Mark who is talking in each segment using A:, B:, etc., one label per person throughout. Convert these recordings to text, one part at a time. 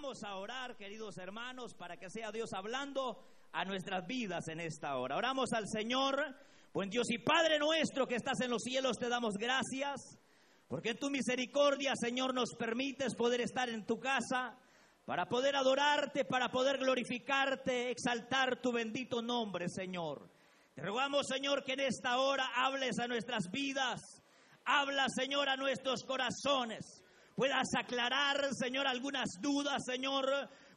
A: Vamos a orar, queridos hermanos, para que sea Dios hablando a nuestras vidas en esta hora. Oramos al Señor, buen Dios y Padre nuestro que estás en los cielos, te damos gracias, porque en tu misericordia, Señor, nos permites poder estar en tu casa, para poder adorarte, para poder glorificarte, exaltar tu bendito nombre, Señor. Te rogamos, Señor, que en esta hora hables a nuestras vidas, habla, Señor, a nuestros corazones puedas aclarar, Señor, algunas dudas, Señor,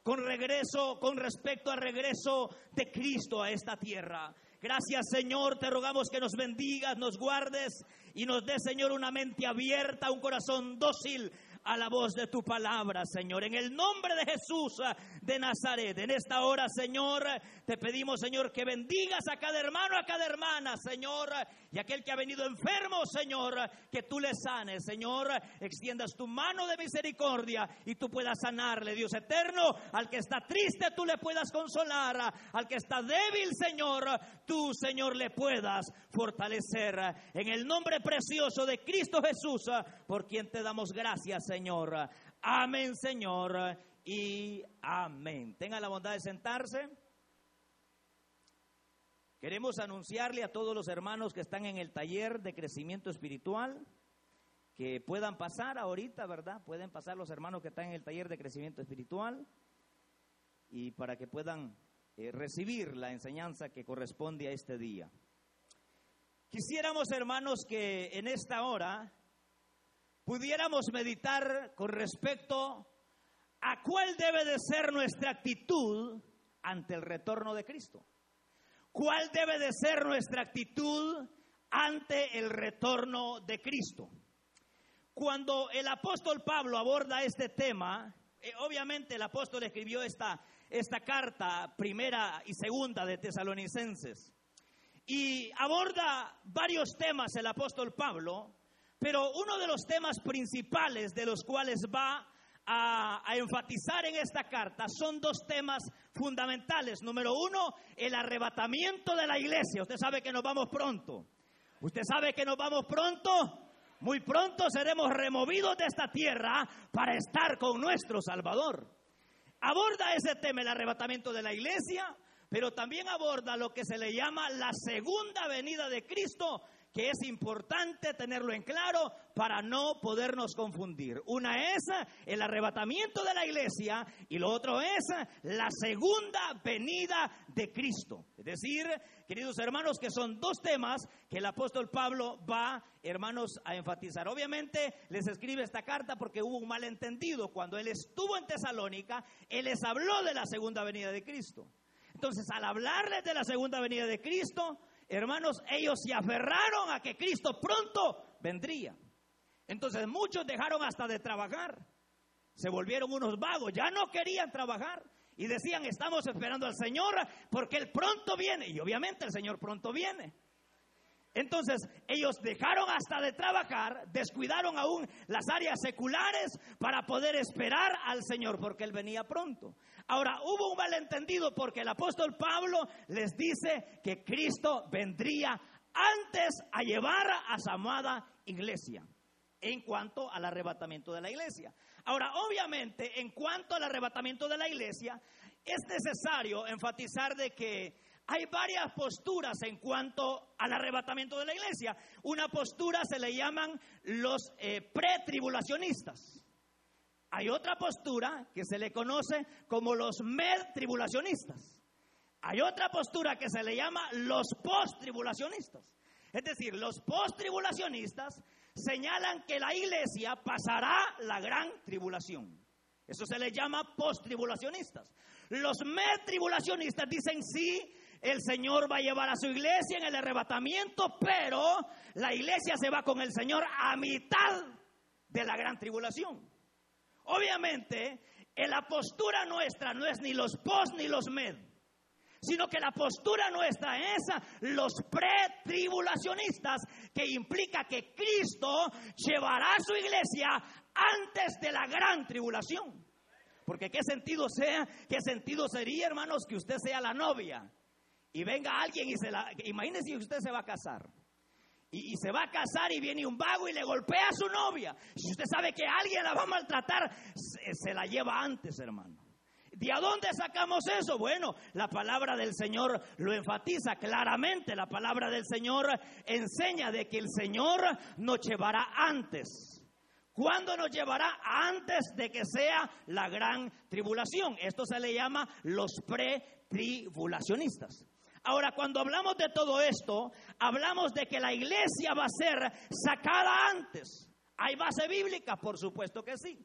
A: con regreso, con respecto al regreso de Cristo a esta tierra. Gracias, Señor, te rogamos que nos bendigas, nos guardes y nos dé, Señor, una mente abierta, un corazón dócil a la voz de tu palabra, Señor. En el nombre de Jesús de Nazaret, en esta hora, Señor, te pedimos, Señor, que bendigas a cada hermano, a cada hermana, Señor, y aquel que ha venido enfermo, Señor, que tú le sanes, Señor, extiendas tu mano de misericordia y tú puedas sanarle, Dios eterno, al que está triste, tú le puedas consolar, al que está débil, Señor, tú, Señor, le puedas fortalecer. En el nombre precioso de Cristo Jesús, por quien te damos gracias, Señor. Amén, Señor, y amén. Tenga la bondad de sentarse. Queremos anunciarle a todos los hermanos que están en el taller de crecimiento espiritual que puedan pasar ahorita, ¿verdad? Pueden pasar los hermanos que están en el taller de crecimiento espiritual y para que puedan eh, recibir la enseñanza que corresponde a este día. Quisiéramos, hermanos, que en esta hora pudiéramos meditar con respecto a cuál debe de ser nuestra actitud ante el retorno de Cristo. ¿Cuál debe de ser nuestra actitud ante el retorno de Cristo? Cuando el apóstol Pablo aborda este tema, eh, obviamente el apóstol escribió esta, esta carta primera y segunda de Tesalonicenses y aborda varios temas el apóstol Pablo, pero uno de los temas principales de los cuales va a, enfatizar en esta carta son dos temas fundamentales. Número uno, el arrebatamiento de la iglesia. Usted sabe que nos vamos pronto. Usted sabe que nos vamos pronto. Muy pronto seremos removidos de esta tierra para estar con nuestro Salvador. Aborda ese tema, el arrebatamiento de la iglesia, pero también aborda lo que se le llama la segunda venida de Cristo que es importante tenerlo en claro para no podernos confundir. Una es el arrebatamiento de la iglesia y lo otro es la segunda venida de Cristo. Es decir, queridos hermanos, que son dos temas que el apóstol Pablo va, hermanos, a enfatizar. Obviamente les escribe esta carta porque hubo un malentendido. Cuando él estuvo en Tesalónica, él les habló de la segunda venida de Cristo. Entonces, al hablarles de la segunda venida de Cristo, hermanos, ellos se aferraron a que Cristo pronto vendría. Entonces muchos dejaron hasta de trabajar. Se volvieron unos vagos, ya no querían trabajar. Y decían, estamos esperando al Señor porque Él pronto viene. Y obviamente el Señor pronto viene. Entonces ellos dejaron hasta de trabajar, descuidaron aún las áreas seculares para poder esperar al Señor porque Él venía pronto. Ahora hubo un malentendido porque el apóstol Pablo les dice que Cristo vendría antes a llevar a su amada iglesia en cuanto al arrebatamiento de la iglesia. Ahora, obviamente, en cuanto al arrebatamiento de la iglesia, es necesario enfatizar de que hay varias posturas en cuanto al arrebatamiento de la iglesia. Una postura se le llaman los eh, pretribulacionistas. Hay otra postura que se le conoce como los med-tribulacionistas. Hay otra postura que se le llama los post-tribulacionistas. Es decir, los post-tribulacionistas señalan que la iglesia pasará la gran tribulación. Eso se le llama post-tribulacionistas. Los med-tribulacionistas dicen sí, el Señor va a llevar a su iglesia en el arrebatamiento, pero la iglesia se va con el Señor a mitad de la gran tribulación. Obviamente, en la postura nuestra no es ni los post ni los med, sino que la postura nuestra es los pretribulacionistas, que implica que Cristo llevará a su iglesia antes de la gran tribulación. Porque qué sentido sea, qué sentido sería, hermanos, que usted sea la novia y venga alguien y se la... Imagínese si usted se va a casar. y, se va a casar y viene un vago y le golpea a su novia. Si usted sabe que alguien la va a maltratar, se, la lleva antes, hermano. ¿De a dónde sacamos eso? Bueno, la palabra del Señor lo enfatiza claramente. La palabra del Señor enseña de que el Señor nos llevará antes. ¿Cuándo nos llevará? Antes de que sea la gran tribulación. Esto se le llama los pretribulacionistas. Ahora, cuando hablamos de todo esto, hablamos de que la iglesia va a ser sacada antes. ¿Hay base bíblica? Por supuesto que sí.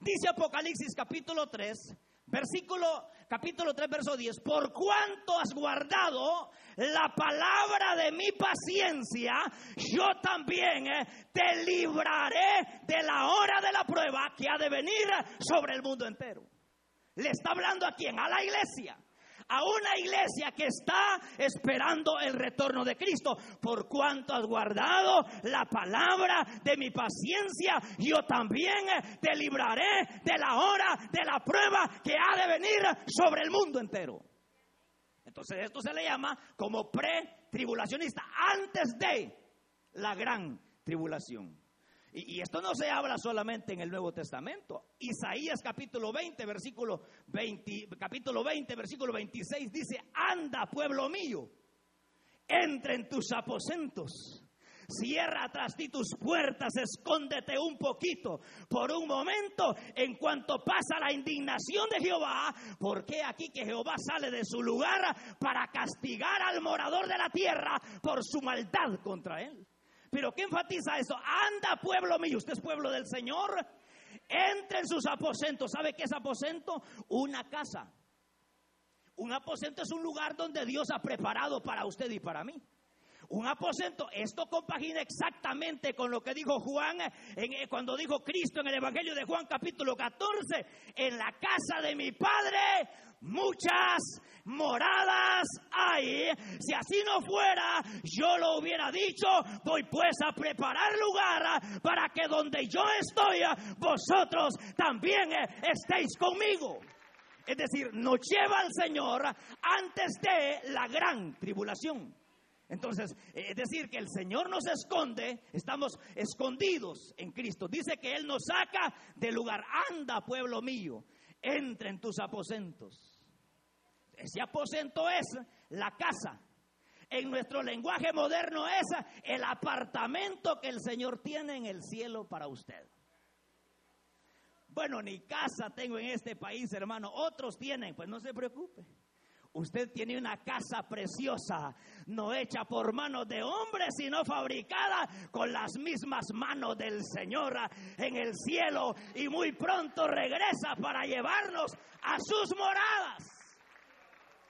A: Dice Apocalipsis capítulo 3, versículo capítulo 3 verso 10, por cuanto has guardado la palabra de mi paciencia, yo también eh, te libraré de la hora de la prueba que ha de venir sobre el mundo entero. Le está hablando a quién? A la iglesia a una iglesia que está esperando el retorno de Cristo. Por cuanto has guardado la palabra de mi paciencia, yo también te libraré de la hora de la prueba que ha de venir sobre el mundo entero. Entonces esto se le llama como pre-tribulacionista, antes de la gran tribulación. Y, esto no se habla solamente en el Nuevo Testamento. Isaías capítulo 20, versículo 20, capítulo 20, versículo 26 dice, anda pueblo mío, entra en tus aposentos. Cierra tras ti tus puertas, escóndete un poquito por un momento en cuanto pasa la indignación de Jehová, porque aquí que Jehová sale de su lugar para castigar al morador de la tierra por su maldad contra él. Pero ¿qué enfatiza eso? Anda, pueblo mío, usted es pueblo del Señor. Entre en sus aposentos. ¿Sabe qué es aposento? Una casa. Un aposento es un lugar donde Dios ha preparado para usted y para mí. Un aposento, esto compagina exactamente con lo que dijo Juan en, cuando dijo Cristo en el Evangelio de Juan capítulo 14, en la casa de mi Padre muchas moradas hay. Si así no fuera, yo lo hubiera dicho, voy pues a preparar lugar para que donde yo estoy, vosotros también estéis conmigo. Es decir, nos lleva al Señor antes de la gran tribulación. Entonces, es decir, que el Señor nos esconde, estamos escondidos en Cristo. Dice que Él nos saca del lugar. Anda, pueblo mío, entra en tus aposentos. Ese aposento es la casa. En nuestro lenguaje moderno es el apartamento que el Señor tiene en el cielo para usted. Bueno, ni casa tengo en este país, hermano. Otros tienen, pues no se preocupe. Usted tiene una casa preciosa, no hecha por manos de hombres, sino fabricada con las mismas manos del Señor en el cielo y muy pronto regresa para llevarnos a sus moradas.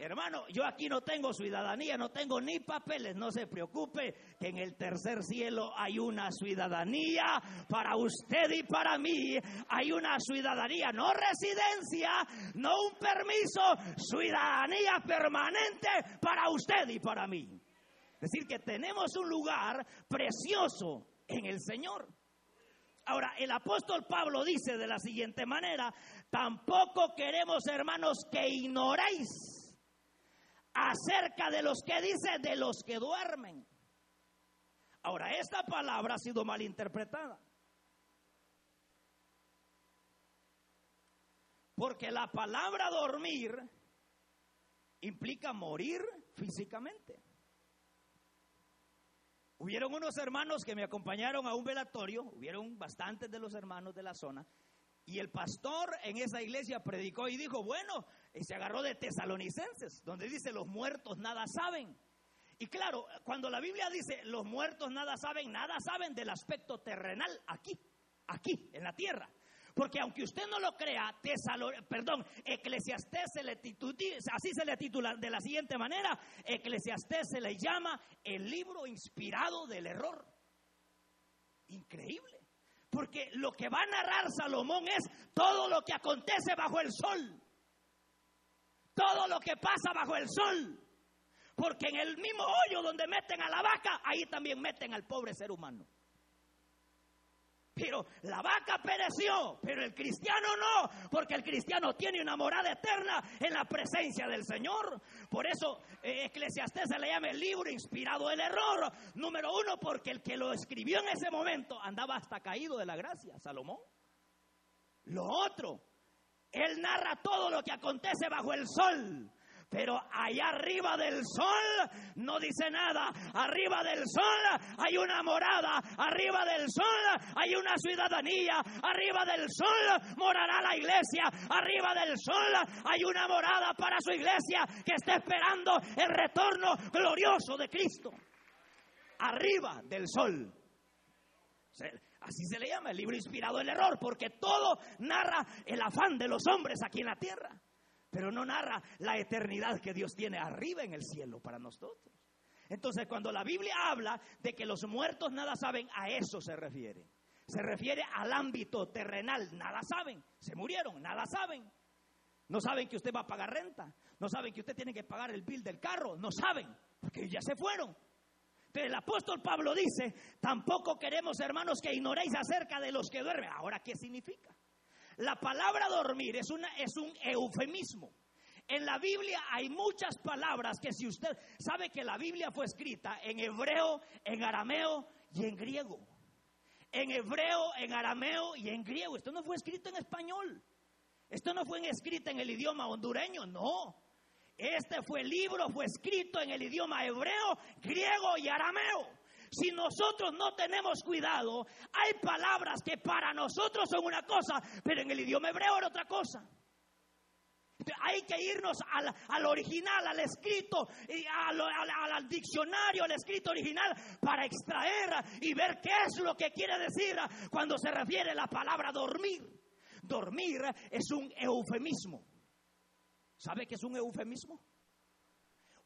A: Hermano, yo aquí no tengo ciudadanía, no tengo ni papeles, no se preocupe que en el tercer cielo hay una ciudadanía para usted y para mí, hay una ciudadanía, no residencia, no un permiso, ciudadanía permanente para usted y para mí. Es decir, que tenemos un lugar precioso en el Señor. Ahora, el apóstol Pablo dice de la siguiente manera, tampoco queremos, hermanos, que ignoréis acerca de los que dice de los que duermen. Ahora, esta palabra ha sido mal interpretada. Porque la palabra dormir implica morir físicamente. Hubieron unos hermanos que me acompañaron a un velatorio, hubieron bastantes de los hermanos de la zona, y el pastor en esa iglesia predicó y dijo, bueno, y se agarró de tesalonicenses, donde dice, los muertos nada saben. Y claro, cuando la Biblia dice, los muertos nada saben, nada saben del aspecto terrenal aquí, aquí, en la tierra. Porque aunque usted no lo crea, perdón, Eclesiastés se le así se le titula de la siguiente manera, Eclesiastés se le llama el libro inspirado del error. Increíble. Porque lo que va a narrar Salomón es todo lo que acontece bajo el sol. Todo lo que pasa bajo el sol. Porque en el mismo hoyo donde meten a la vaca, ahí también meten al pobre ser humano. Pero la vaca pereció, pero el cristiano no, porque el cristiano tiene una morada eterna en la presencia del Señor. Por eso eh, Eclesiastés se le llama el libro inspirado del error. Número uno, porque el que lo escribió en ese momento andaba hasta caído de la gracia, Salomón. Lo otro, él narra todo lo que acontece bajo el sol. Pero allá arriba del sol no dice nada. Arriba del sol hay una morada. Arriba del sol hay una ciudadanía. Arriba del sol morará la iglesia. Arriba del sol hay una morada para su iglesia que está esperando el retorno glorioso de Cristo. Arriba del sol. Así se le llama el libro inspirado del error, porque todo narra el afán de los hombres aquí en la tierra pero no narra la eternidad que Dios tiene arriba en el cielo para nosotros. Entonces, cuando la Biblia habla de que los muertos nada saben, a eso se refiere. Se refiere al ámbito terrenal, nada saben, se murieron, nada saben. No saben que usted va a pagar renta, no saben que usted tiene que pagar el bill del carro, no saben, porque ya se fueron. Pero el apóstol Pablo dice, tampoco queremos, hermanos, que ignoréis acerca de los que duermen. Ahora, ¿qué significa? La palabra dormir es, una, es un eufemismo. En la Biblia hay muchas palabras que si usted sabe que la Biblia fue escrita en hebreo, en arameo y en griego. En hebreo, en arameo y en griego. Esto no fue escrito en español. Esto no fue escrito en el idioma hondureño, no. Este fue el libro, fue escrito en el idioma hebreo, griego y arameo. Si nosotros no tenemos cuidado, hay palabras que para nosotros son una cosa, pero en el idioma hebreo era otra cosa. Hay que irnos al, original, al escrito, al, al, diccionario, al escrito original, para extraer y ver qué es lo que quiere decir cuando se refiere a la palabra dormir. Dormir es un eufemismo. ¿Sabe qué es un eufemismo?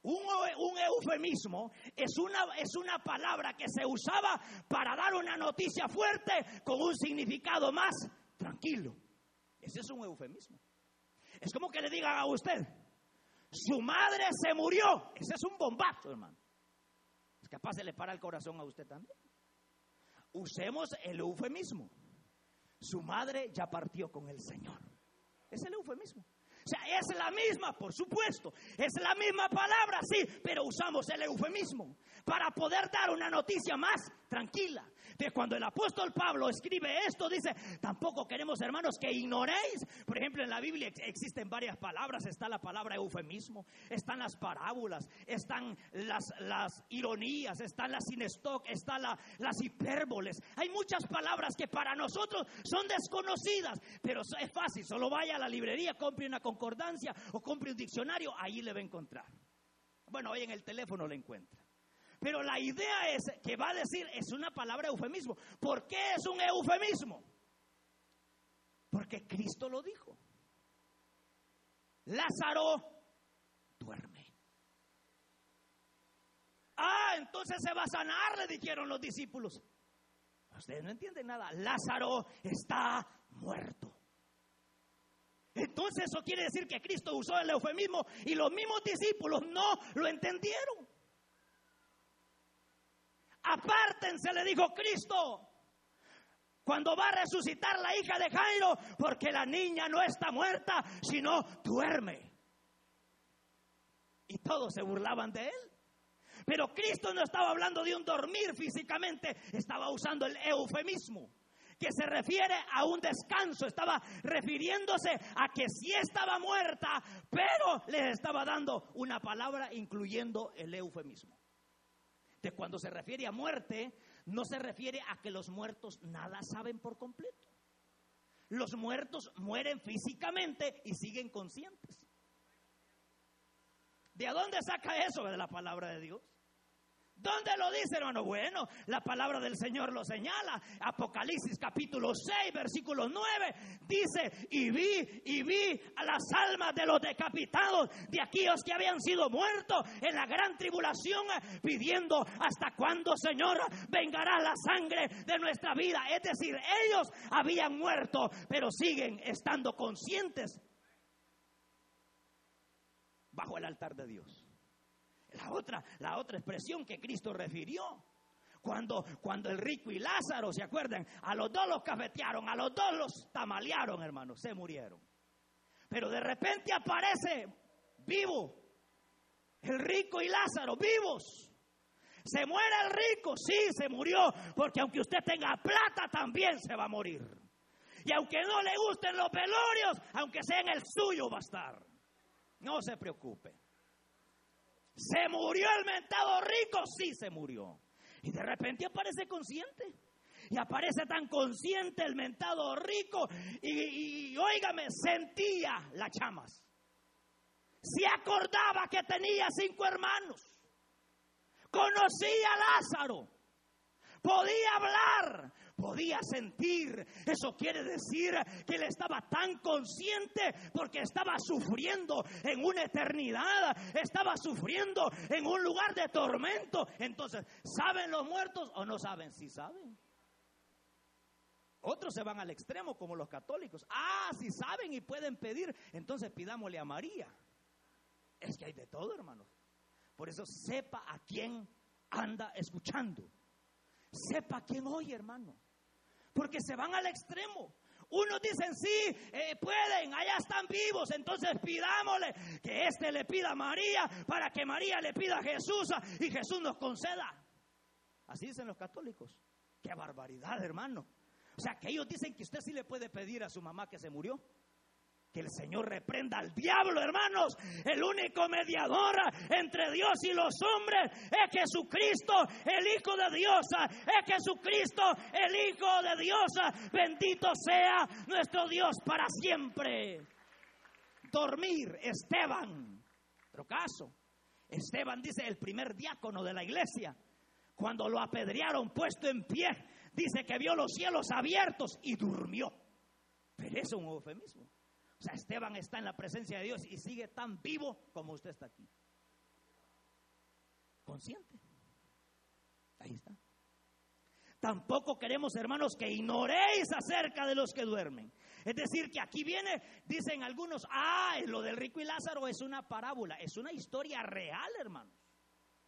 A: Un, eufemismo es una, es una palabra que se usaba para dar una noticia fuerte con un significado más tranquilo. Ese es un eufemismo. Es como que le digan a usted, su madre se murió. Ese es un bombazo, hermano. Es capaz de le para el corazón a usted también. Usemos el eufemismo. Su madre ya partió con el Señor. Es el eufemismo. Sea, es la misma, por supuesto, es la misma palabra, sí, pero usamos el eufemismo para poder dar una noticia más tranquila. De cuando el apóstol Pablo escribe esto, dice, tampoco queremos, hermanos, que ignoréis. Por ejemplo, en la Biblia existen varias palabras. Está la palabra eufemismo, están las parábolas, están las, las ironías, están las sin stock, están las hipérboles. Hay muchas palabras que para nosotros son desconocidas, pero es fácil. Solo vaya a la librería, compre una concordancia o compre un diccionario, ahí le va a encontrar. Bueno, hoy en el teléfono le encuentra. Pero la idea es que va a decir, es una palabra eufemismo. ¿Por qué es un eufemismo? Porque Cristo lo dijo. Lázaro duerme. Ah, entonces se va a sanar, le dijeron los discípulos. Ustedes no entienden nada. Lázaro está muerto. Entonces eso quiere decir que Cristo usó el eufemismo y los mismos discípulos no lo entendieron. Apártense, le dijo Cristo. Cuando va a resucitar la hija de Jairo, porque la niña no está muerta, sino duerme. Y todos se burlaban de él. Pero Cristo no estaba hablando de un dormir físicamente, estaba usando el eufemismo que se refiere a un descanso, estaba refiriéndose a que sí estaba muerta, pero les estaba dando una palabra incluyendo el eufemismo de cuando se refiere a muerte, no se refiere a que los muertos nada saben por completo. Los muertos mueren físicamente y siguen conscientes. ¿De dónde saca eso de la palabra de Dios? ¿Dónde lo dice, hermano? Bueno, la palabra del Señor lo señala. Apocalipsis capítulo 6, versículo 9, dice, y vi, y vi a las almas de los decapitados, de aquellos que habían sido muertos en la gran tribulación, pidiendo hasta cuándo, Señor, vengará la sangre de nuestra vida. Es decir, ellos habían muerto, pero siguen estando conscientes bajo el altar de Dios. La otra, la otra expresión que Cristo refirió Cuando, cuando el rico y Lázaro, ¿se acuerdan? A los dos los cafetearon, a los dos los tamalearon, hermanos, se murieron. Pero de repente aparece vivo el rico y Lázaro, vivos. Se muere el rico, sí, se murió, porque aunque usted tenga plata, también se va a morir. Y aunque no le gusten los velorios, aunque sea en el suyo, va a estar. No se preocupe. ¿Se murió el mentado rico? Sí, se murió. Y de repente aparece consciente. Y aparece tan consciente el mentado rico. Y, y, óigame, sentía las chamas. Se acordaba que tenía cinco hermanos. Conocía a Lázaro. Podía hablar podía sentir. Eso quiere decir que él estaba tan consciente porque estaba sufriendo en una eternidad, estaba sufriendo en un lugar de tormento. Entonces, ¿saben los muertos o no saben? Sí saben. Otros se van al extremo como los católicos. Ah, si saben y pueden pedir, entonces pidámosle a María. Es que hay de todo, hermanos. Por eso sepa a quién anda escuchando. Sepa quién oye, hermano porque se van al extremo. Unos dicen, sí, eh, pueden, allá están vivos, entonces pidámosle que éste le pida a María para que María le pida a Jesús y Jesús nos conceda. Así dicen los católicos. Qué barbaridad, hermano. O sea, que ellos dicen que usted sí le puede pedir a su mamá que se murió. El Señor reprenda al diablo, hermanos. El único mediador entre Dios y los hombres es Jesucristo, el Hijo de Dios. Es Jesucristo, el Hijo de Dios. Bendito sea nuestro Dios para siempre. Dormir, Esteban. Otro caso. Esteban dice el primer diácono de la iglesia. Cuando lo apedrearon puesto en pie, dice que vio los cielos abiertos y durmió. Pero eso es un eufemismo. O sea, Esteban está en la presencia de Dios y sigue tan vivo como usted está aquí. Consciente. Ahí está. Tampoco queremos, hermanos, que ignoréis acerca de los que duermen. Es decir, que aquí viene, dicen algunos, ah, lo del rico y Lázaro es una parábola, es una historia real, hermanos.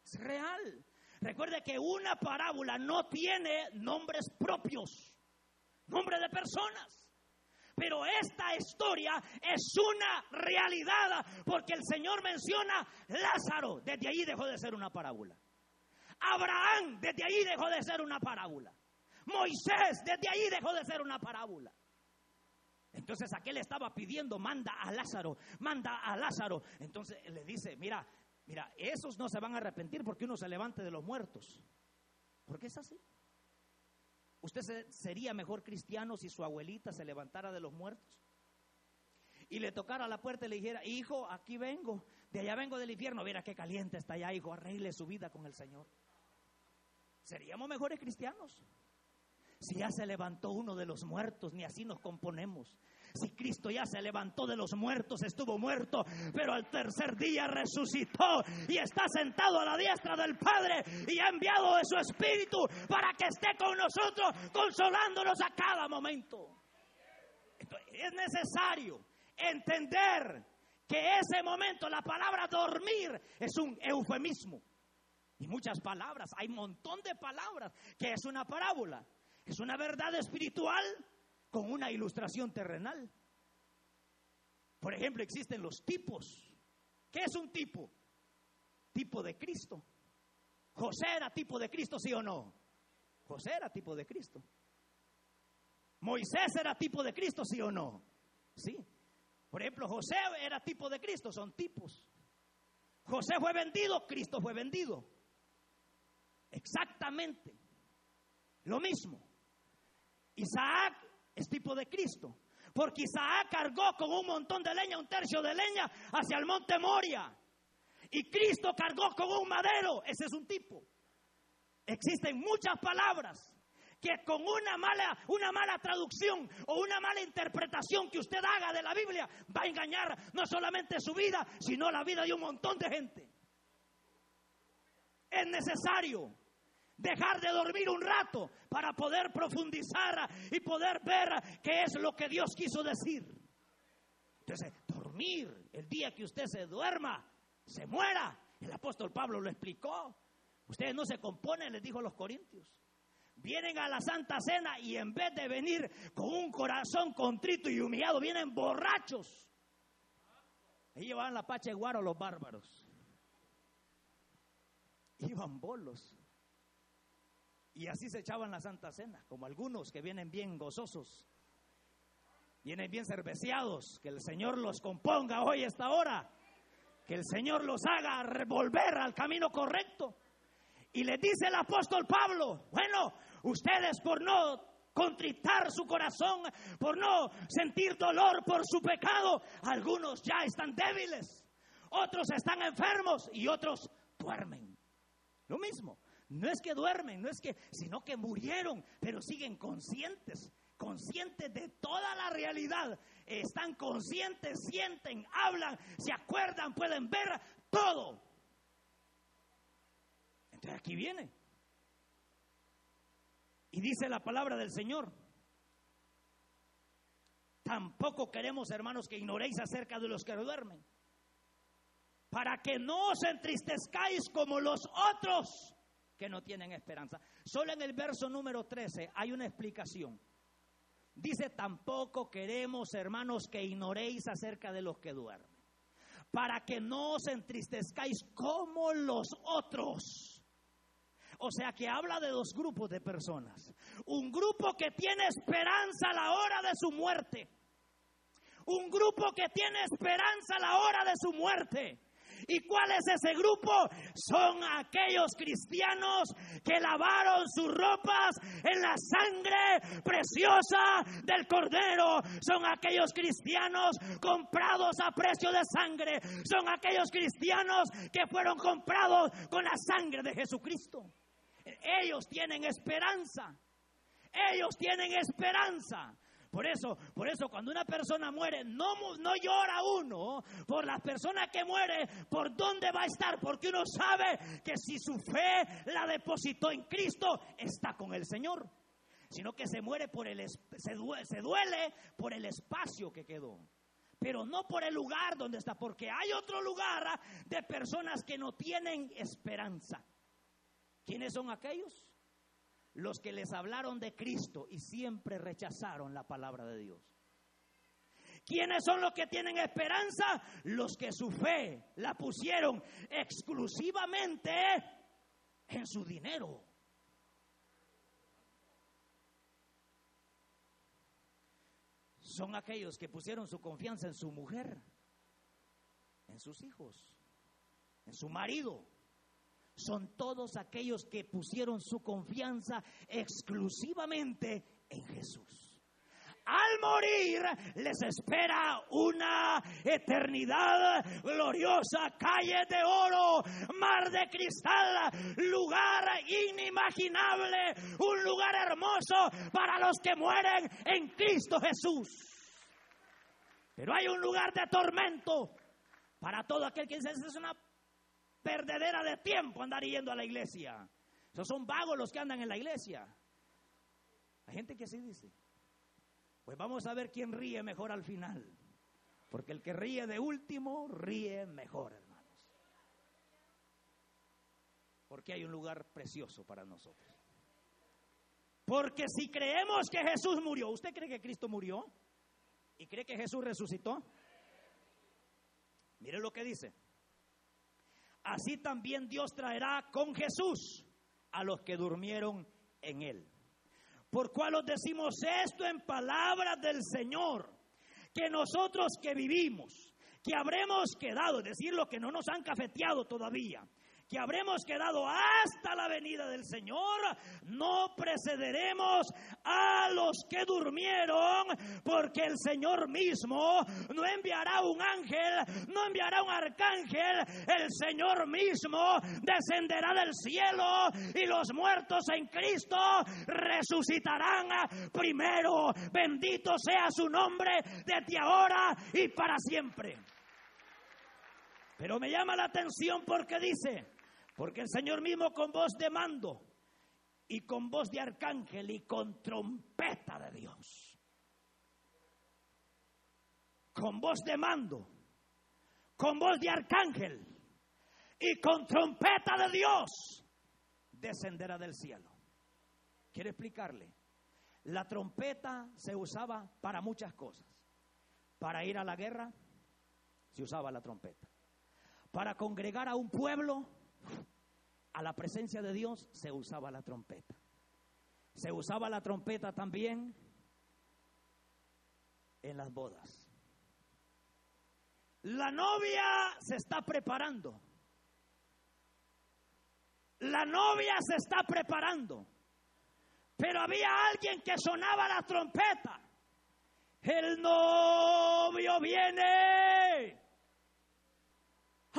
A: Es real. Recuerde que una parábola no tiene nombres propios, nombre de personas. Pero esta historia es una realidad porque el Señor menciona Lázaro, desde ahí dejó de ser una parábola. Abraham, desde ahí dejó de ser una parábola. Moisés, desde ahí dejó de ser una parábola. Entonces aquel estaba pidiendo, manda a Lázaro, manda a Lázaro. Entonces le dice, mira, mira, esos no se van a arrepentir porque uno se levante de los muertos. Porque es así. ¿Usted sería mejor cristiano si su abuelita se levantara de los muertos? Y le tocara la puerta y le dijera, hijo, aquí vengo, de allá vengo del infierno, mira qué caliente está allá, hijo, arregle su vida con el Señor. ¿Seríamos mejores cristianos? Si ya se levantó uno de los muertos, ni así nos componemos. Si Cristo ya se levantó de los muertos, estuvo muerto, pero al tercer día resucitó y está sentado a la diestra del Padre y ha enviado de su Espíritu para que esté con nosotros, consolándonos a cada momento. es necesario entender que ese momento, la palabra dormir, es un eufemismo. Y muchas palabras, hay un montón de palabras que es una parábola. Es una verdad espiritual con una ilustración terrenal. Por ejemplo, existen los tipos. ¿Qué es un tipo? Tipo de Cristo. José era tipo de Cristo, sí o no? José era tipo de Cristo. Moisés era tipo de Cristo, sí o no? Sí. Por ejemplo, José era tipo de Cristo, son tipos. José fue vendido, Cristo fue vendido. Exactamente. Lo mismo. Isaac es tipo de Cristo. Porque Isaac cargó con un montón de leña, un tercio de leña, hacia el monte Moria. Y Cristo cargó con un madero. Ese es un tipo. Existen muchas palabras que con una mala, una mala traducción o una mala interpretación que usted haga de la Biblia va a engañar no solamente su vida, sino la vida de un montón de gente. Es necesario dejar de dormir un rato para poder profundizar y poder ver qué es lo que Dios quiso decir. Entonces, dormir, el día que usted se duerma, se muera. El apóstol Pablo lo explicó. Ustedes no se componen, les dijo a los corintios. Vienen a la Santa Cena y en vez de venir con un corazón contrito y humillado, vienen borrachos. Ahí llevaban la pacha guaro los bárbaros. Iban bolos. Y así se echaban la Santa Cena, como algunos que vienen bien gozosos, vienen bien cerveciados, que el Señor los componga hoy esta hora, que el Señor los haga volver al camino correcto. Y le dice el apóstol Pablo, bueno, ustedes por no contritar su corazón, por no sentir dolor por su pecado, algunos ya están débiles, otros están enfermos y otros duermen. Lo mismo, no es que duermen, no es que, sino que murieron, pero siguen conscientes, conscientes de toda la realidad. Están conscientes, sienten, hablan, se acuerdan, pueden ver todo. Entonces aquí viene. Y dice la palabra del Señor. Tampoco queremos, hermanos, que ignoréis acerca de los que duermen. Para que no os entristezcáis como los otros que no tienen esperanza. Solo en el verso número 13 hay una explicación. Dice, tampoco queremos, hermanos, que ignoréis acerca de los que duermen, para que no os entristezcáis como los otros. O sea que habla de dos grupos de personas. Un grupo que tiene esperanza a la hora de su muerte. Un grupo que tiene esperanza a la hora de su muerte. ¿Y cuál es ese grupo? Son aquellos cristianos que lavaron sus ropas en la sangre preciosa del Cordero. Son aquellos cristianos comprados a precio de sangre. Son aquellos cristianos que fueron comprados con la sangre de Jesucristo. Ellos tienen esperanza. Ellos tienen esperanza. Por eso, por eso cuando una persona muere, no, no llora uno por las personas que muere, por dónde va a estar, porque uno sabe que si su fe la depositó en Cristo, está con el Señor. Sino que se muere por el se duele, se duele por el espacio que quedó. Pero no por el lugar donde está, porque hay otro lugar de personas que no tienen esperanza. ¿Quiénes son aquellos? Los que les hablaron de Cristo y siempre rechazaron la palabra de Dios. ¿Quiénes son los que tienen esperanza? Los que su fe la pusieron exclusivamente en su dinero. Son aquellos que pusieron su confianza en su mujer, en sus hijos, en su marido, son todos aquellos que pusieron su confianza exclusivamente en Jesús. Al morir les espera una eternidad gloriosa, calle de oro, mar de cristal, lugar inimaginable, un lugar hermoso para los que mueren en Cristo Jesús. Pero hay un lugar de tormento para todo aquel que dice, es una perdedera de tiempo andar yendo a la iglesia. Esos son vagos los que andan en la iglesia. Hay gente que así dice. Pues vamos a ver quién ríe mejor al final. Porque el que ríe de último, ríe mejor, hermanos. Porque hay un lugar precioso para nosotros. Porque si creemos que Jesús murió, ¿usted cree que Cristo murió? ¿Y cree que Jesús resucitó? Mire lo que dice así también Dios traerá con Jesús a los que durmieron en él. Por cual os decimos esto en palabras del Señor, que nosotros que vivimos, que habremos quedado, es decir, los que no nos han cafeteado todavía, que habremos quedado hasta la venida del Señor, no precederemos a los que durmieron, porque el Señor mismo no enviará un ángel, no enviará un arcángel, el Señor mismo descenderá del cielo y los muertos en Cristo resucitarán primero. Bendito sea su nombre desde ahora y para siempre. Pero me llama la atención porque dice, porque el Señor mismo con voz de mando y con voz de arcángel y con trompeta de Dios. Con voz de mando, con voz de arcángel y con trompeta de Dios descenderá del cielo. Quiero explicarle. La trompeta se usaba para muchas cosas. Para ir a la guerra, se usaba la trompeta. Para congregar a un pueblo a la presencia de Dios, se usaba la trompeta. Se usaba la trompeta también en las bodas. La novia se está preparando. La novia se está preparando. Pero había alguien que sonaba la trompeta. El novio viene.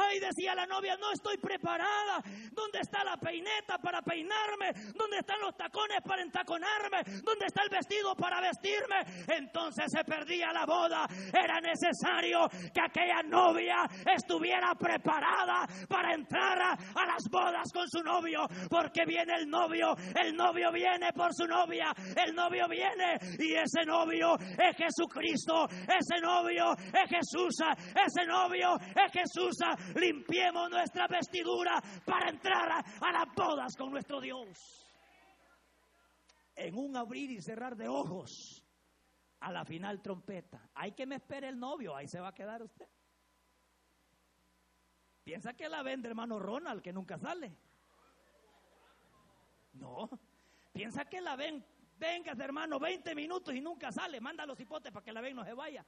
A: Ay, decía la novia, no estoy preparada. ¿Dónde está la peineta para peinarme? ¿Dónde están los tacones para entaconarme? ¿Dónde está el vestido para vestirme? Entonces se perdía la boda. Era necesario que aquella novia estuviera preparada para entrar a, a las bodas con su novio. Porque viene el novio, el novio viene por su novia, el novio viene y ese novio es Jesucristo, ese novio es Jesús, ese novio es Jesús limpiemos nuestra vestidura para entrar a, las bodas con nuestro Dios. En un abrir y cerrar de ojos, a la final trompeta. Hay que me espere el novio, ahí se va a quedar usted. Piensa que la vende hermano Ronald, que nunca sale. No. Piensa que la ven, venga hermano, 20 minutos y nunca sale. Manda los hipotes para que la ven no se vaya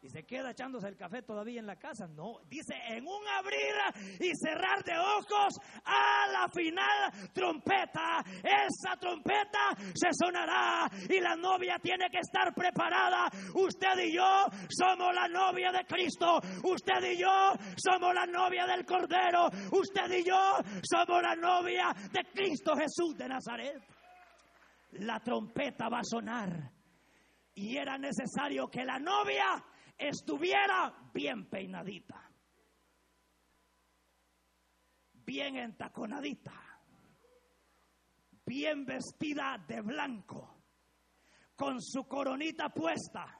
A: y se queda echándose el café todavía en la casa. No, dice en un abrir y cerrar de ojos a la final trompeta. Esa trompeta se sonará y la novia tiene que estar preparada. Usted y yo somos la novia de Cristo. Usted y yo somos la novia del Cordero. Usted y yo somos la novia de Cristo Jesús de Nazaret. La trompeta va a sonar. Y era necesario que la novia estuviera bien peinadita, bien entaconadita, bien vestida de blanco, con su coronita puesta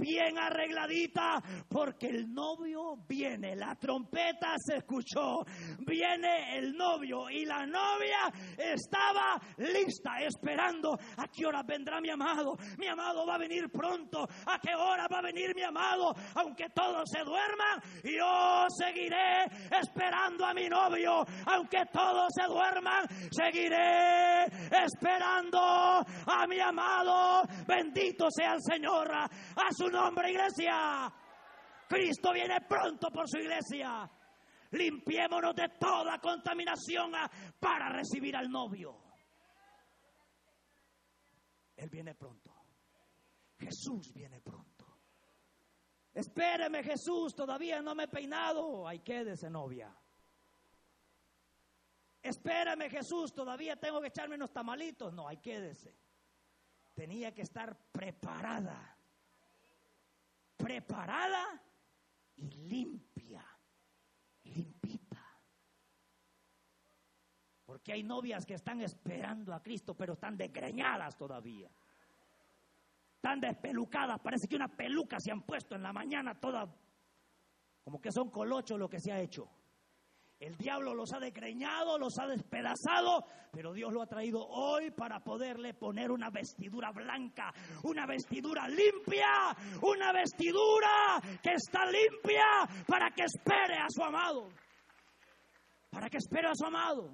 A: bien arregladita, porque el novio viene, la trompeta se escuchó, viene el novio y la novia estaba lista, esperando a qué hora vendrá mi amado, mi amado va a venir pronto, a qué hora va a venir mi amado, aunque todos se duerman, yo seguiré esperando a mi novio, aunque todos se duerman, seguiré esperando a mi amado, bendito sea el Señor, a su nombre, iglesia. Cristo viene pronto por su iglesia. Limpiémonos de toda contaminación ah, para recibir al novio. Él viene pronto. Jesús viene pronto. Espéreme Jesús, todavía no me he peinado. Ahí quédese novia. Espérame Jesús, todavía tengo que echarme unos tamalitos. No, ahí quédese. Tenía que estar preparada preparada y limpia, limpita. Porque hay novias que están esperando a Cristo, pero están desgreñadas todavía. Están despelucadas, parece que una peluca se han puesto en la mañana toda, como que son colochos lo que se ha hecho. El diablo los ha decreñado, los ha despedazado, pero Dios lo ha traído hoy para poderle poner una vestidura blanca, una vestidura limpia, una vestidura que está limpia para que espere a su amado. Para que espere a su amado.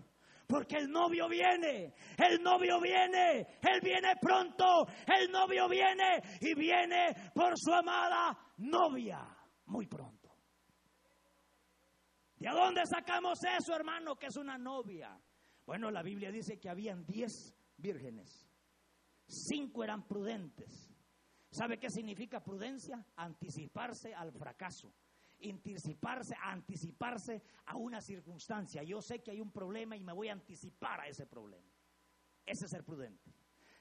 A: Porque el novio viene, el novio viene, él viene pronto, el novio viene y viene por su amada novia muy pronto. ¿De dónde sacamos eso, hermano, que es una novia? Bueno, la Biblia dice que habían diez vírgenes. Cinco eran prudentes. ¿Sabe qué significa prudencia? Anticiparse al fracaso. Anticiparse, anticiparse a una circunstancia. Yo sé que hay un problema y me voy a anticipar a ese problema. Ese es ser prudente.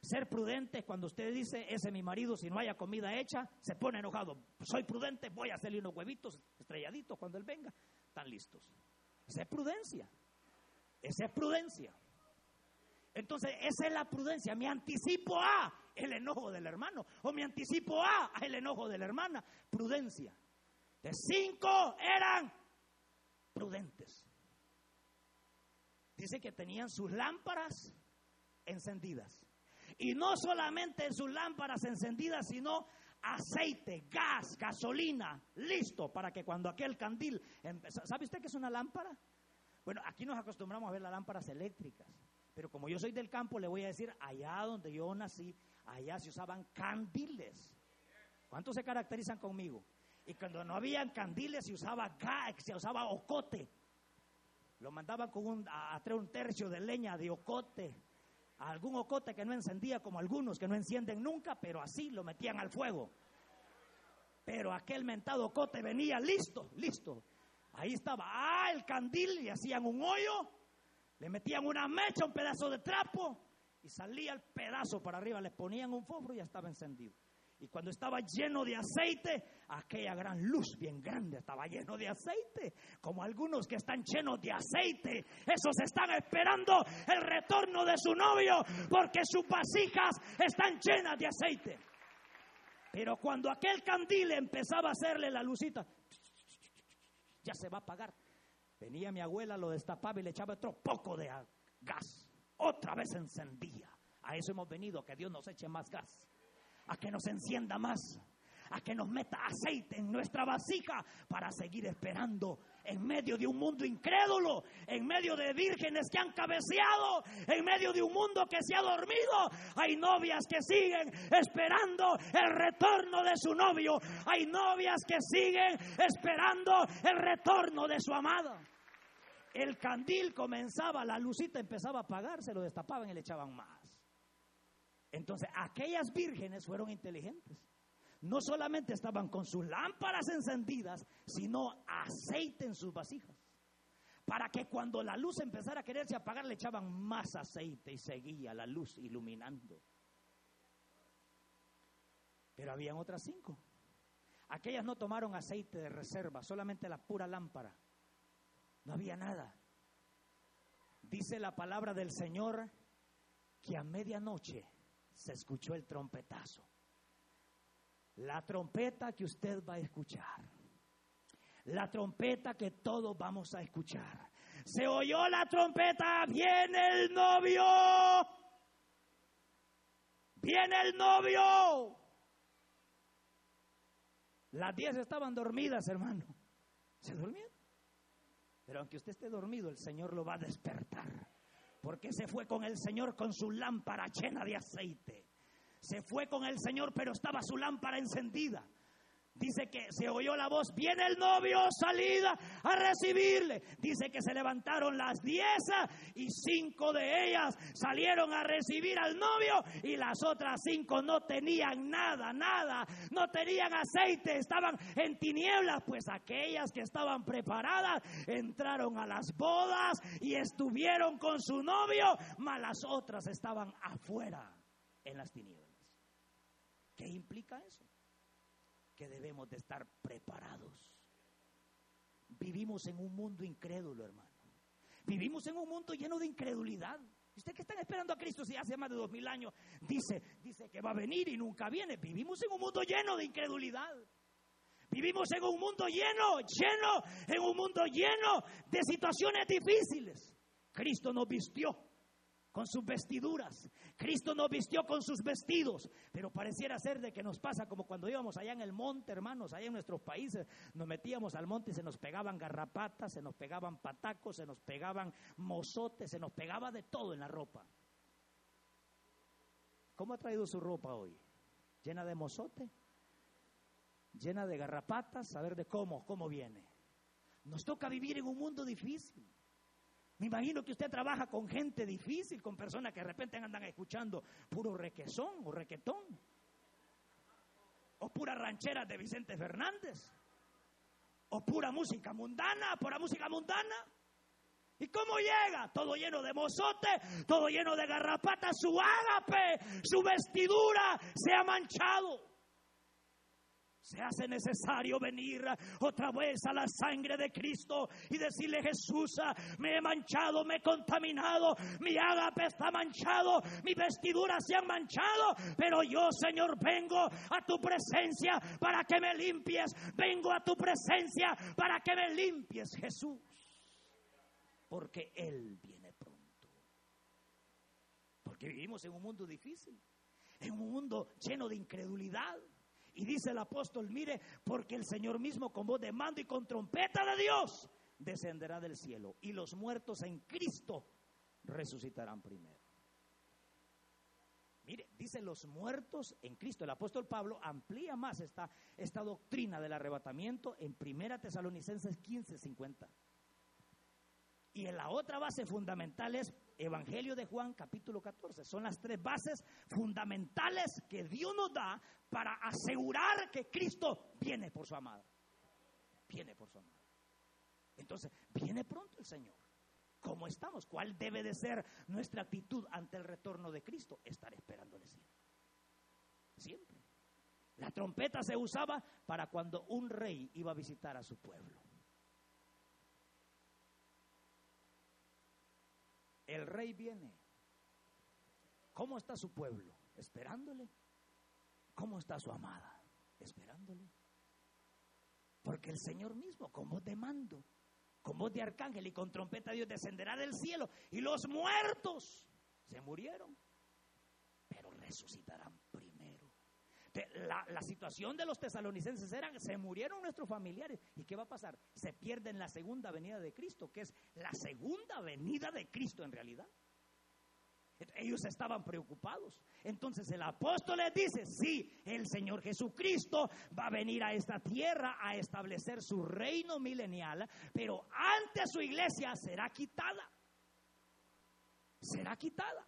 A: Ser prudente es cuando usted dice, ese es mi marido, si no haya comida hecha, se pone enojado. Soy prudente, voy a hacerle unos huevitos estrelladitos cuando él venga están listos. Esa es prudencia. Esa es prudencia. Entonces, esa es la prudencia. Me anticipo a el enojo del hermano o me anticipo a el enojo de la hermana. Prudencia. De cinco eran prudentes. dice que tenían sus lámparas encendidas. Y no solamente sus lámparas encendidas, sino aceite, gas, gasolina, listo para que cuando aquel candil. ¿Sabe usted qué es una lámpara? Bueno, aquí nos acostumbramos a ver las lámparas eléctricas, pero como yo soy del campo, le voy a decir, allá donde yo nací, allá se usaban candiles. ¿Cuántos se caracterizan conmigo? Y cuando no habían candiles se usaba gas, se usaba ocote. Lo mandaban con un, a, traer un tercio de leña de ocote. A algún ocote que no encendía como algunos que no encienden nunca, pero así lo metían al fuego. Pero aquel mentado ocote venía listo, listo. Ahí estaba, ah, el candil, y hacían un hoyo, le metían una mecha, un pedazo de trapo, y salía el pedazo para arriba, le ponían un fósforo y ya estaba encendido. Y cuando estaba lleno de aceite, aquella gran luz bien grande estaba lleno de aceite. Como algunos que están llenos de aceite, esos están esperando el retorno de su novio porque sus vasijas están llenas de aceite. Pero cuando aquel candil empezaba a hacerle la lucita, ya se va a apagar. Venía mi abuela, lo destapaba y le echaba otro poco de gas. Otra vez encendía. A eso hemos venido, que Dios nos eche más gas a que nos encienda más, a que nos meta aceite en nuestra vasija para seguir esperando en medio de un mundo incrédulo, en medio de vírgenes que han cabeceado, en medio de un mundo que se ha dormido. Hay novias que siguen esperando el retorno de su novio. Hay novias que siguen esperando el retorno de su amada. El candil comenzaba, la lucita empezaba a apagarse, lo destapaban y le echaban más. Entonces, aquellas vírgenes fueron inteligentes. No solamente estaban con sus lámparas encendidas, sino aceite en sus vasijas. Para que cuando la luz empezara a quererse apagar, le echaban más aceite y seguía la luz iluminando. Pero habían otras cinco. Aquellas no tomaron aceite de reserva, solamente la pura lámpara. No había nada. Dice la palabra del Señor que a medianoche se escuchó el trompetazo. La trompeta que usted va a escuchar. La trompeta que todos vamos a escuchar. Se oyó la trompeta, viene el novio. Viene el novio. Las diez estaban dormidas, hermano. Se durmieron. Pero aunque usted esté dormido, el Señor lo va a despertar porque se fue con el Señor con su lámpara llena de aceite. Se fue con el Señor, pero estaba su lámpara encendida. Dice que se oyó la voz, viene el novio, salida a recibirle. Dice que se levantaron las diez y cinco de ellas salieron a recibir al novio y las otras cinco no tenían nada, nada, no tenían aceite, estaban en tinieblas, pues aquellas que estaban preparadas entraron a las bodas y estuvieron con su novio, mas las otras estaban afuera en las tinieblas. ¿Qué implica eso? Que debemos de estar preparados. Vivimos en un mundo incrédulo, hermano. Vivimos en un mundo lleno de incredulidad. Usted que están esperando a Cristo si hace más de dos mil años dice, dice que va a venir y nunca viene. Vivimos en un mundo lleno de incredulidad. Vivimos en un mundo lleno, lleno, en un mundo lleno de situaciones difíciles. Cristo nos vistió con sus vestiduras. Cristo nos vistió con sus vestidos, pero pareciera ser de que nos pasa como cuando íbamos allá en el monte, hermanos, allá en nuestros países, nos metíamos al monte y se nos pegaban garrapatas, se nos pegaban patacos, se nos pegaban mozotes, se nos pegaba de todo en la ropa. ¿Cómo ha traído su ropa hoy? ¿Llena de mozote? ¿Llena de garrapatas? A ver de cómo, cómo viene. Nos toca vivir en un mundo difícil. Me imagino que usted trabaja con gente difícil, con personas que de repente andan escuchando puro requesón o requetón. O pura ranchera de Vicente Fernández. O pura música mundana, pura música mundana. ¿Y cómo llega? Todo lleno de mozote, todo lleno de garrapatas, su ágape, su vestidura se ha manchado se hace necesario venir otra vez a la sangre de Cristo y decirle Jesús, me he manchado, me he contaminado, mi ágape está manchado, mi vestidura se han manchado, pero yo Señor vengo a tu presencia para que me limpies, vengo a tu presencia para que me limpies Jesús, porque Él viene pronto. Porque vivimos en un mundo difícil, en un mundo lleno de incredulidad. Y dice el apóstol, mire, porque el Señor mismo con voz de mando y con trompeta de Dios descenderá del cielo y los muertos en Cristo resucitarán primero. Mire, dice los muertos en Cristo. El apóstol Pablo amplía más esta, esta doctrina del arrebatamiento en Primera Tesalonicenses 15, 50. Y en la otra base fundamental es Evangelio de Juan capítulo 14. Son las tres bases fundamentales que Dios nos da para asegurar que Cristo viene por su amada. Viene por su amada. Entonces, viene pronto el Señor. ¿Cómo estamos? ¿Cuál debe de ser nuestra actitud ante el retorno de Cristo? Estar esperándole siempre. Siempre. La trompeta se usaba para cuando un rey iba a visitar a su pueblo. El rey viene. ¿Cómo está su pueblo? Esperándole. ¿Cómo está su amada? Esperándole. Porque el Señor mismo, como te mando, con voz de arcángel y con trompeta Dios descenderá del cielo y los muertos se murieron, pero resucitarán primero. La, situación de los tesalonicenses era se murieron nuestros familiares. ¿Y qué va a pasar? Se pierden la segunda venida de Cristo, que es la segunda venida de Cristo en realidad. Ellos estaban preocupados. Entonces el apóstol les dice, sí, el Señor Jesucristo va a venir a esta tierra a establecer su reino milenial, pero antes su iglesia será quitada. Será quitada.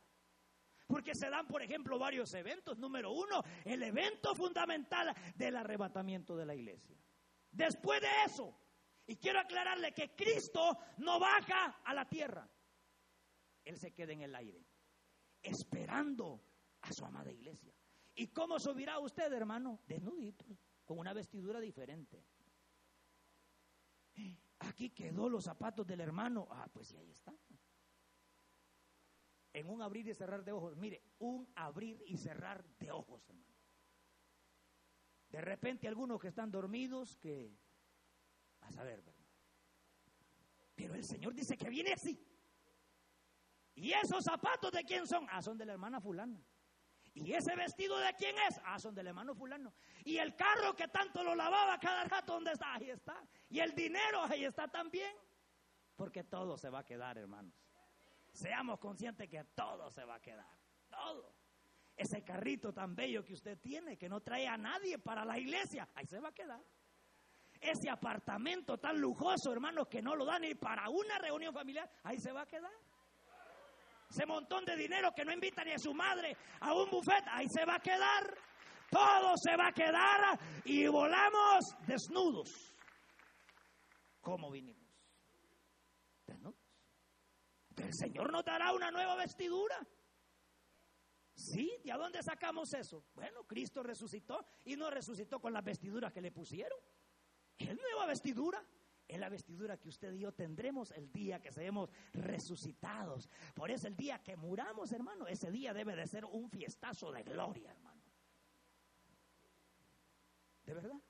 A: Porque se dan, por ejemplo, varios eventos. Número uno, el evento fundamental del arrebatamiento de la iglesia. Después de eso, y quiero aclararle que Cristo no baja a la tierra. Él se queda en el aire esperando a su amada iglesia. ¿Y cómo subirá usted, hermano? Desnudito, con una vestidura diferente. Aquí quedó los zapatos del hermano. Ah, pues sí, ahí está. En un abrir y cerrar de ojos. Mire, un abrir y cerrar de ojos, hermano. De repente algunos que están dormidos, que... A saber, ¿verdad? Pero el Señor dice que viene así. ¿Y esos zapatos de quién son? Ah, son de la hermana fulana. ¿Y ese vestido de quién es? Ah, son del hermano fulano. ¿Y el carro que tanto lo lavaba cada rato, dónde está? Ahí está. ¿Y el dinero? Ahí está también. Porque todo se va a quedar, hermanos. Seamos conscientes que todo se va a quedar. Todo. Ese carrito tan bello que usted tiene, que no trae a nadie para la iglesia, ahí se va a quedar. Ese apartamento tan lujoso, hermanos, que no lo da ni para una reunión familiar, ahí se va a quedar. Ese montón de dinero que no invita ni a su madre a un buffet, ahí se va a quedar. Todo se va a quedar y volamos desnudos. ¿Cómo vinimos? Desnudos. El Señor nos dará una nueva vestidura. Sí, ¿y a dónde sacamos eso? Bueno, Cristo resucitó y no resucitó con las vestiduras que le pusieron. Es nueva vestidura es la vestidura que usted y yo tendremos el día que seamos resucitados. Por eso el día que muramos, hermano, ese día debe de ser un fiestazo de gloria, hermano. ¿De verdad?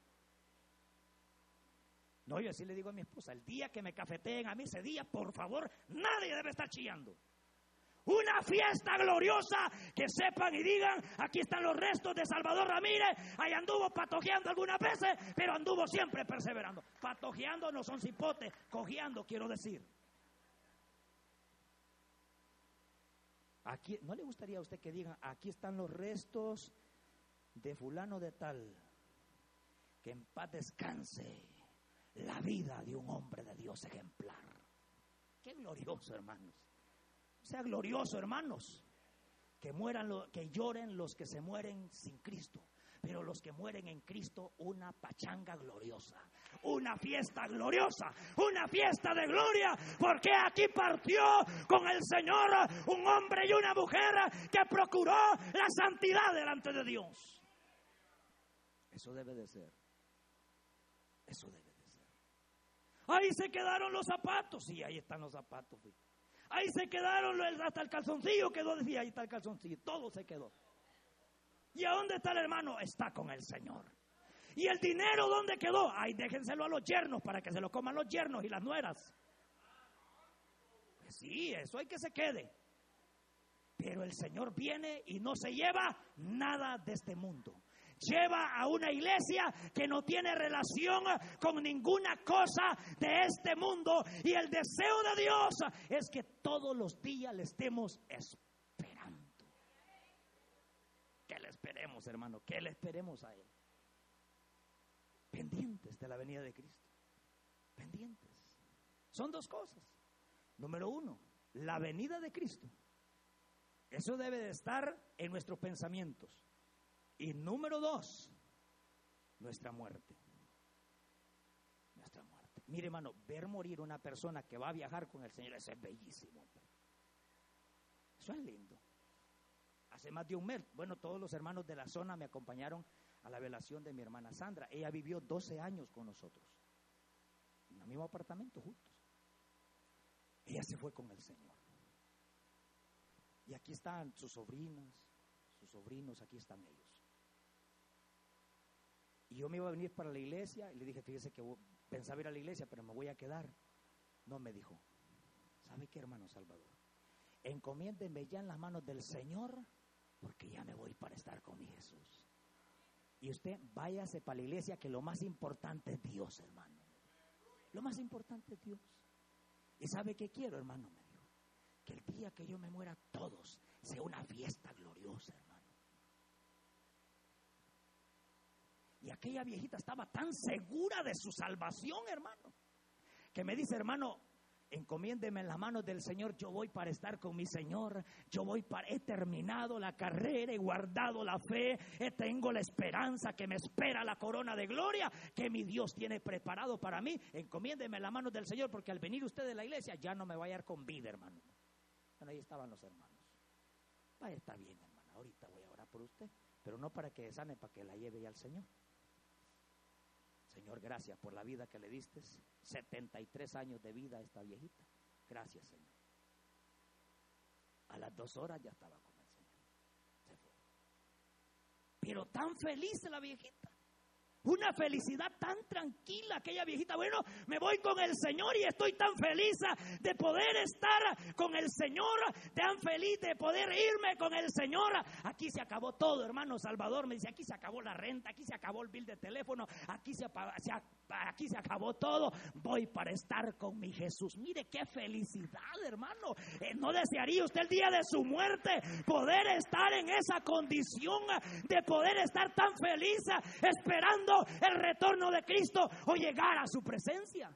A: No, yo así le digo a mi esposa, el día que me cafeteen a mí ese día, por favor, nadie debe estar chillando. Una fiesta gloriosa que sepan y digan, aquí están los restos de Salvador Ramírez, ahí anduvo patojeando algunas veces, pero anduvo siempre perseverando. Patojeando no son cipotes, cojeando quiero decir. Aquí, ¿No le gustaría a usted que digan, aquí están los restos de fulano de tal, que en paz descanse la vida de un hombre de Dios ejemplar? Qué glorioso, hermanos sea glorioso, hermanos. Que mueran, que lloren los que se mueren sin Cristo. Pero los que mueren en Cristo, una pachanga gloriosa, una fiesta gloriosa, una fiesta de gloria, porque aquí partió con el Señor un hombre y una mujer que procuró la santidad delante de Dios. Eso debe de ser. Eso debe. Ahí se quedaron los zapatos. Sí, ahí están los zapatos. Ahí se quedaron hasta el calzoncillo quedó, decía, ahí está el calzoncillo, todo se quedó. ¿Y a dónde está el hermano? Está con el Señor. ¿Y el dinero dónde quedó? Ahí déjenselo a los yernos para que se lo coman los yernos y las nueras. Pues sí, eso hay que se quede.
B: Pero el Señor viene y no se lleva nada de este mundo. Lleva a una iglesia que no tiene relación con ninguna cosa de este mundo. Y el deseo de Dios es que todos los días le estemos esperando. Que le esperemos, hermano, que le esperemos a Él. Pendientes de la venida de Cristo. Pendientes. Son dos cosas. Número uno, la venida de Cristo. Eso debe de estar en nuestros pensamientos. Y número dos, nuestra muerte. Nuestra muerte. Mire, hermano, ver morir una persona que va a viajar con el Señor, eso es bellísimo. Eso es lindo. Hace más de un mes, bueno, todos los hermanos de la zona me acompañaron a la velación de mi hermana Sandra. Ella vivió 12 años con nosotros, en el mismo apartamento juntos. Ella se fue con el Señor. Y aquí están sus sobrinas, sus sobrinos, aquí están ellos. Y yo me iba a venir para la iglesia y le dije, fíjese que pensaba ir a la iglesia, pero me voy a quedar. No me dijo, ¿sabe qué, hermano Salvador? Encomiéndeme ya en las manos del Señor, porque ya me voy para estar con mi Jesús. Y usted váyase para la iglesia, que lo más importante es Dios, hermano. Lo más importante es Dios. ¿Y sabe qué quiero, hermano? Me dijo, que el día que yo me muera, todos sea una fiesta gloriosa, hermano. Y aquella viejita estaba tan segura de su salvación, hermano, que me dice, hermano, encomiéndeme en las manos del Señor, yo voy para estar con mi Señor, yo voy para, he terminado la carrera, he guardado la fe, tengo la esperanza que me espera la corona de gloria que mi Dios tiene preparado para mí, encomiéndeme en las manos del Señor, porque al venir usted de la iglesia ya no me va a con vida, hermano. Bueno, ahí estaban los hermanos. Vaya, está bien, hermano, ahorita voy a orar por usted, pero no para que sane, para que la lleve ya al Señor. Señor, gracias por la vida que le diste. 73 años de vida a esta viejita. Gracias, Señor. A las dos horas ya estaba con el Señor. Se fue. Pero tan feliz la viejita. Una felicidad tan tranquila aquella viejita. Bueno, me voy con el Señor y estoy tan feliz de poder estar con el Señor, tan feliz de poder irme con el Señor. Aquí se acabó todo, hermano Salvador. Me dice, aquí se acabó la renta, aquí se acabó el bill de teléfono, aquí se, aquí se acabó todo. Voy para estar con mi Jesús. Mire qué felicidad, hermano. Eh, ¿No desearía usted el día de su muerte poder estar en esa condición de poder estar tan feliz esperando el retorno de Cristo o llegar a su presencia.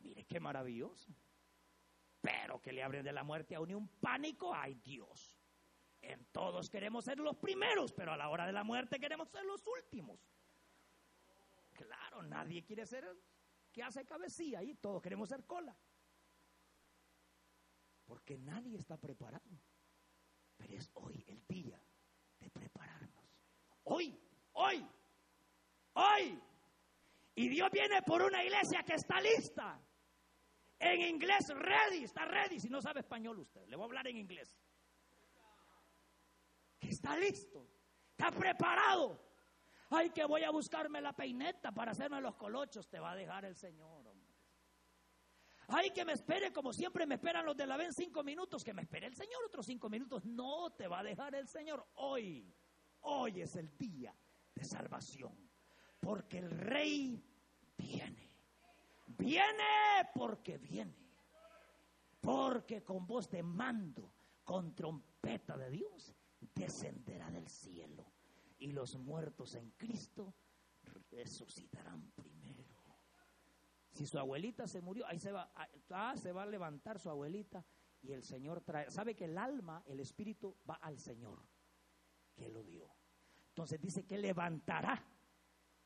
B: Mire qué maravilloso. Pero que le abren de la muerte a uno un pánico, ay Dios. En todos queremos ser los primeros, pero a la hora de la muerte queremos ser los últimos. Nadie quiere ser que hace cabecilla y todos queremos ser cola. Porque nadie está preparado. Pero es hoy el día de prepararnos. Hoy, hoy Hoy. Y Dios viene por una iglesia que está lista. En inglés, ready, está ready. Si no sabe español usted, le voy a hablar en inglés. Que está listo, está preparado. Ay, que voy a buscarme la peineta para hacerme los colochos. Te va a dejar el Señor, hombre. Ay, que me espere como siempre me esperan los de la VEN cinco minutos. Que me espere el Señor otros cinco minutos. No te va a dejar el Señor. Hoy, hoy es el día de salvación. Porque el rey viene. Viene porque viene. Porque con voz de mando, con trompeta de Dios, descenderá del cielo. Y los muertos en Cristo resucitarán primero. Si su abuelita se murió, ahí se va, ah, se va a levantar su abuelita y el Señor trae. ¿Sabe que el alma, el espíritu va al Señor que lo dio? Entonces dice que levantará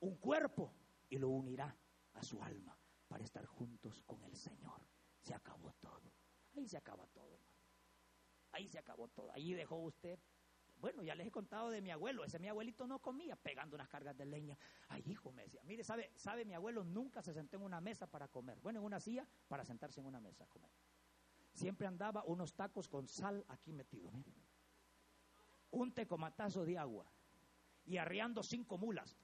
B: un cuerpo y lo unirá a su alma para estar juntos con el Señor. Se acabó todo. Ahí se acaba todo, hermano. Ahí se acabó todo. Ahí dejó usted. Bueno, ya les he contado de mi abuelo. Ese mi abuelito no comía pegando unas cargas de leña. Ay, hijo, me decía. Mire, sabe, sabe, mi abuelo nunca se sentó en una mesa para comer. Bueno, en una silla para sentarse en una mesa a comer. Siempre andaba unos tacos con sal aquí metido. Un tecomatazo de agua. Y arriando cinco mulas.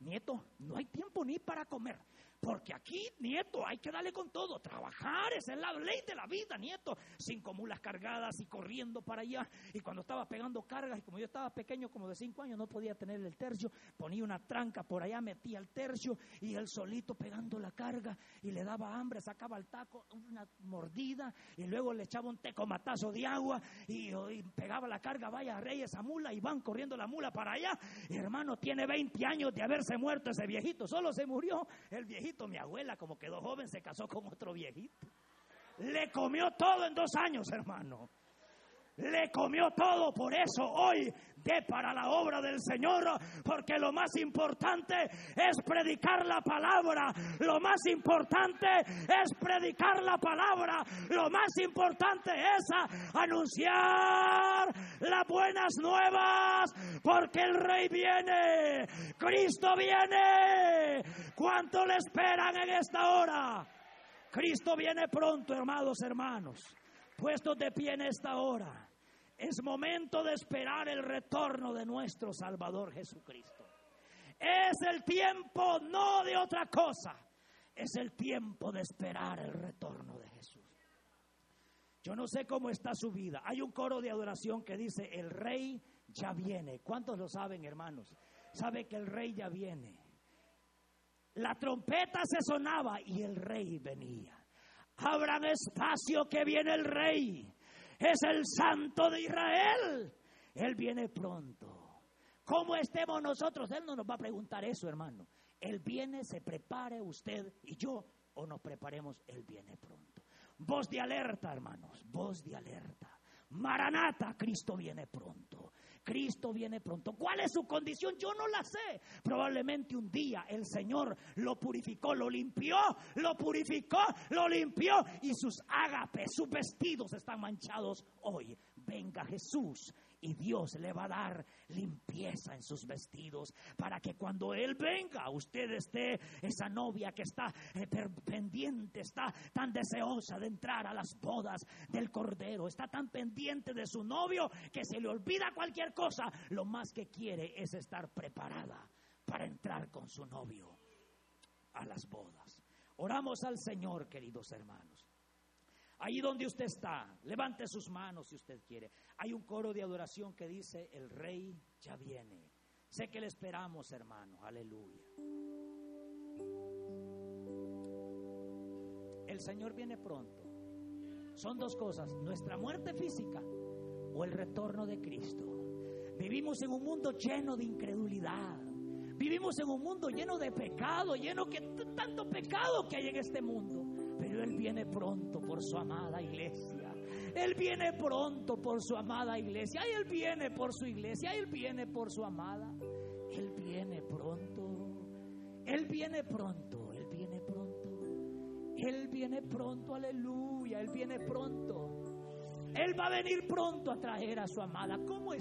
B: Nieto, no hay tiempo ni para comer. Porque aquí, nieto, hay que darle con todo. Trabajar, esa es la ley de la vida, nieto. Cinco mulas cargadas y corriendo para allá. Y cuando estaba pegando cargas, y como yo estaba pequeño, como de cinco años, no podía tener el tercio, ponía una tranca por allá, metía el tercio y él solito pegando la carga y le daba hambre, sacaba el taco, una mordida y luego le echaba un tecomatazo de agua y, y pegaba la carga, vaya rey esa mula y van corriendo la mula para allá. Y hermano, tiene 20 años de haberse muerto ese viejito, solo se murió el viejito mi abuela, como quedó joven, se casó con otro viejito. Le comió todo en dos años, hermano. Le comió todo, por eso hoy de para la obra del Señor, porque lo más importante es predicar la palabra, lo más importante es predicar la palabra, lo más importante es anunciar las buenas nuevas, porque el Rey viene, Cristo viene. ¿Cuánto le esperan en esta hora? Cristo viene pronto, hermanos, hermanos, puestos de pie en esta hora. Es momento de esperar el retorno de nuestro Salvador Jesucristo. Es el tiempo no de otra cosa. Es el tiempo de esperar el retorno de Jesús. Yo no sé cómo está su vida. Hay un coro de adoración que dice, el rey ya viene. ¿Cuántos lo saben, hermanos? Sabe que el rey ya viene. La trompeta se sonaba y el rey venía. Abran espacio que viene el rey es el Santo de Israel. Él viene pronto. ¿Cómo estemos nosotros? Él no nos va a preguntar eso, hermano. Él viene, se prepare usted y yo, o nos preparemos, Él viene pronto. Voz de alerta, hermanos, voz de alerta. Maranata, Cristo viene pronto. Cristo viene pronto. ¿Cuál es su condición? Yo no la sé. Probablemente un día el Señor lo purificó, lo limpió, lo purificó, lo limpió y sus ágapes, sus vestidos están manchados hoy. Venga Jesús y Dios le va a dar limpieza en sus vestidos para que cuando Él venga, usted esté, esa novia que está eh, pendiente, está tan deseosa de entrar a las bodas del Cordero, está tan pendiente de su novio que se le olvida cualquier cosa, lo más que quiere es estar preparada para entrar con su novio a las bodas. Oramos al Señor, queridos hermanos. Ahí donde usted está, levante sus manos si usted quiere. Hay un coro de adoración que dice, el rey ya viene. Sé que le esperamos, hermano. Aleluya. El Señor viene pronto. Son dos cosas, nuestra muerte física o el retorno de Cristo. Vivimos en un mundo lleno de incredulidad. Vivimos en un mundo lleno de pecado, lleno que tanto pecado que hay en este mundo. Viene pronto por su amada iglesia. Él viene pronto por su amada iglesia. Él viene por su iglesia. Él viene por su amada. Él viene pronto. Él viene pronto. Él viene pronto. Él viene pronto. Aleluya. Él viene pronto. Él va a venir pronto a traer a su amada. ¿Cómo es?